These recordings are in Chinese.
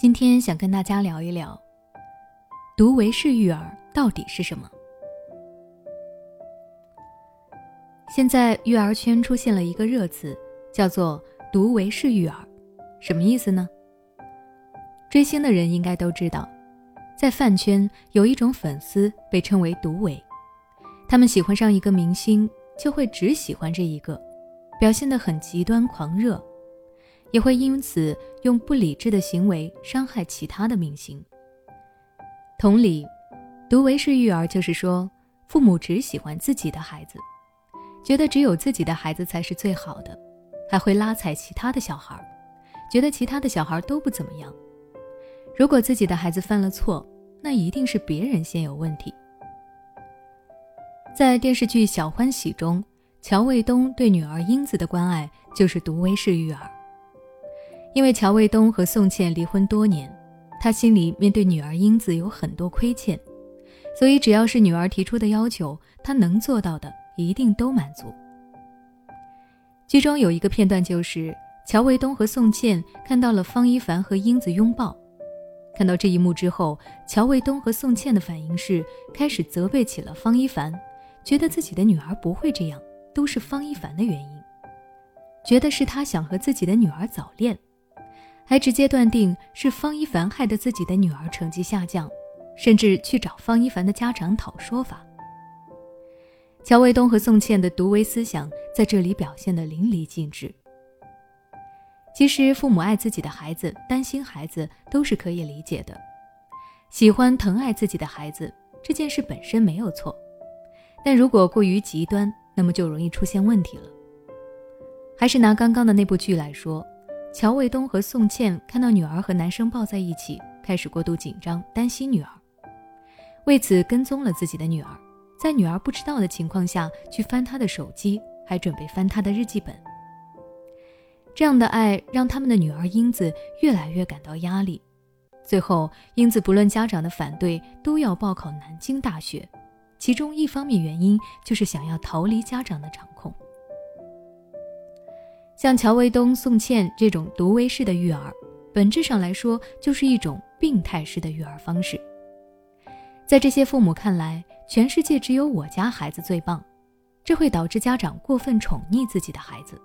今天想跟大家聊一聊，读唯式育儿到底是什么？现在育儿圈出现了一个热词，叫做“读唯式育儿”，什么意思呢？追星的人应该都知道，在饭圈有一种粉丝被称为“独唯”，他们喜欢上一个明星，就会只喜欢这一个，表现得很极端狂热。也会因此用不理智的行为伤害其他的明星。同理，读唯式育儿就是说，父母只喜欢自己的孩子，觉得只有自己的孩子才是最好的，还会拉踩其他的小孩，觉得其他的小孩都不怎么样。如果自己的孩子犯了错，那一定是别人先有问题。在电视剧《小欢喜》中，乔卫东对女儿英子的关爱就是读唯式育儿。因为乔卫东和宋茜离婚多年，他心里面对女儿英子有很多亏欠，所以只要是女儿提出的要求，他能做到的一定都满足。剧中有一个片段，就是乔卫东和宋茜看到了方一凡和英子拥抱，看到这一幕之后，乔卫东和宋茜的反应是开始责备起了方一凡，觉得自己的女儿不会这样，都是方一凡的原因，觉得是他想和自己的女儿早恋。还直接断定是方一凡害得自己的女儿成绩下降，甚至去找方一凡的家长讨说法。乔卫东和宋茜的独唯思想在这里表现得淋漓尽致。其实，父母爱自己的孩子，担心孩子都是可以理解的，喜欢疼爱自己的孩子这件事本身没有错，但如果过于极端，那么就容易出现问题了。还是拿刚刚的那部剧来说。乔卫东和宋茜看到女儿和男生抱在一起，开始过度紧张，担心女儿，为此跟踪了自己的女儿，在女儿不知道的情况下去翻她的手机，还准备翻她的日记本。这样的爱让他们的女儿英子越来越感到压力，最后英子不论家长的反对，都要报考南京大学，其中一方面原因就是想要逃离家长的掌控。像乔卫东、宋茜这种独威式的育儿，本质上来说就是一种病态式的育儿方式。在这些父母看来，全世界只有我家孩子最棒，这会导致家长过分宠溺自己的孩子。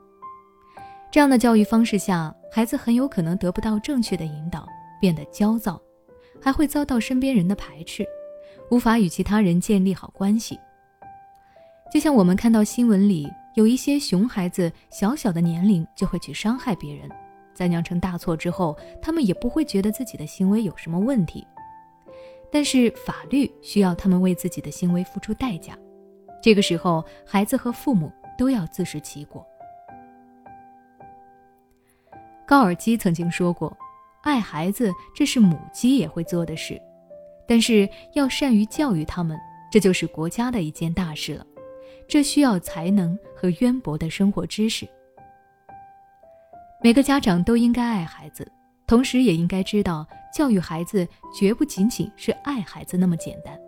这样的教育方式下，孩子很有可能得不到正确的引导，变得焦躁，还会遭到身边人的排斥，无法与其他人建立好关系。就像我们看到新闻里。有一些熊孩子，小小的年龄就会去伤害别人，在酿成大错之后，他们也不会觉得自己的行为有什么问题。但是法律需要他们为自己的行为付出代价，这个时候，孩子和父母都要自食其果。高尔基曾经说过：“爱孩子，这是母鸡也会做的事，但是要善于教育他们，这就是国家的一件大事了。”这需要才能和渊博的生活知识。每个家长都应该爱孩子，同时也应该知道，教育孩子绝不仅仅是爱孩子那么简单。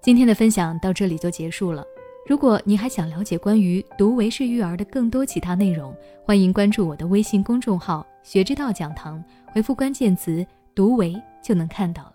今天的分享到这里就结束了。如果你还想了解关于读唯式育儿的更多其他内容，欢迎关注我的微信公众号“学之道讲堂”，回复关键词“读唯”就能看到了。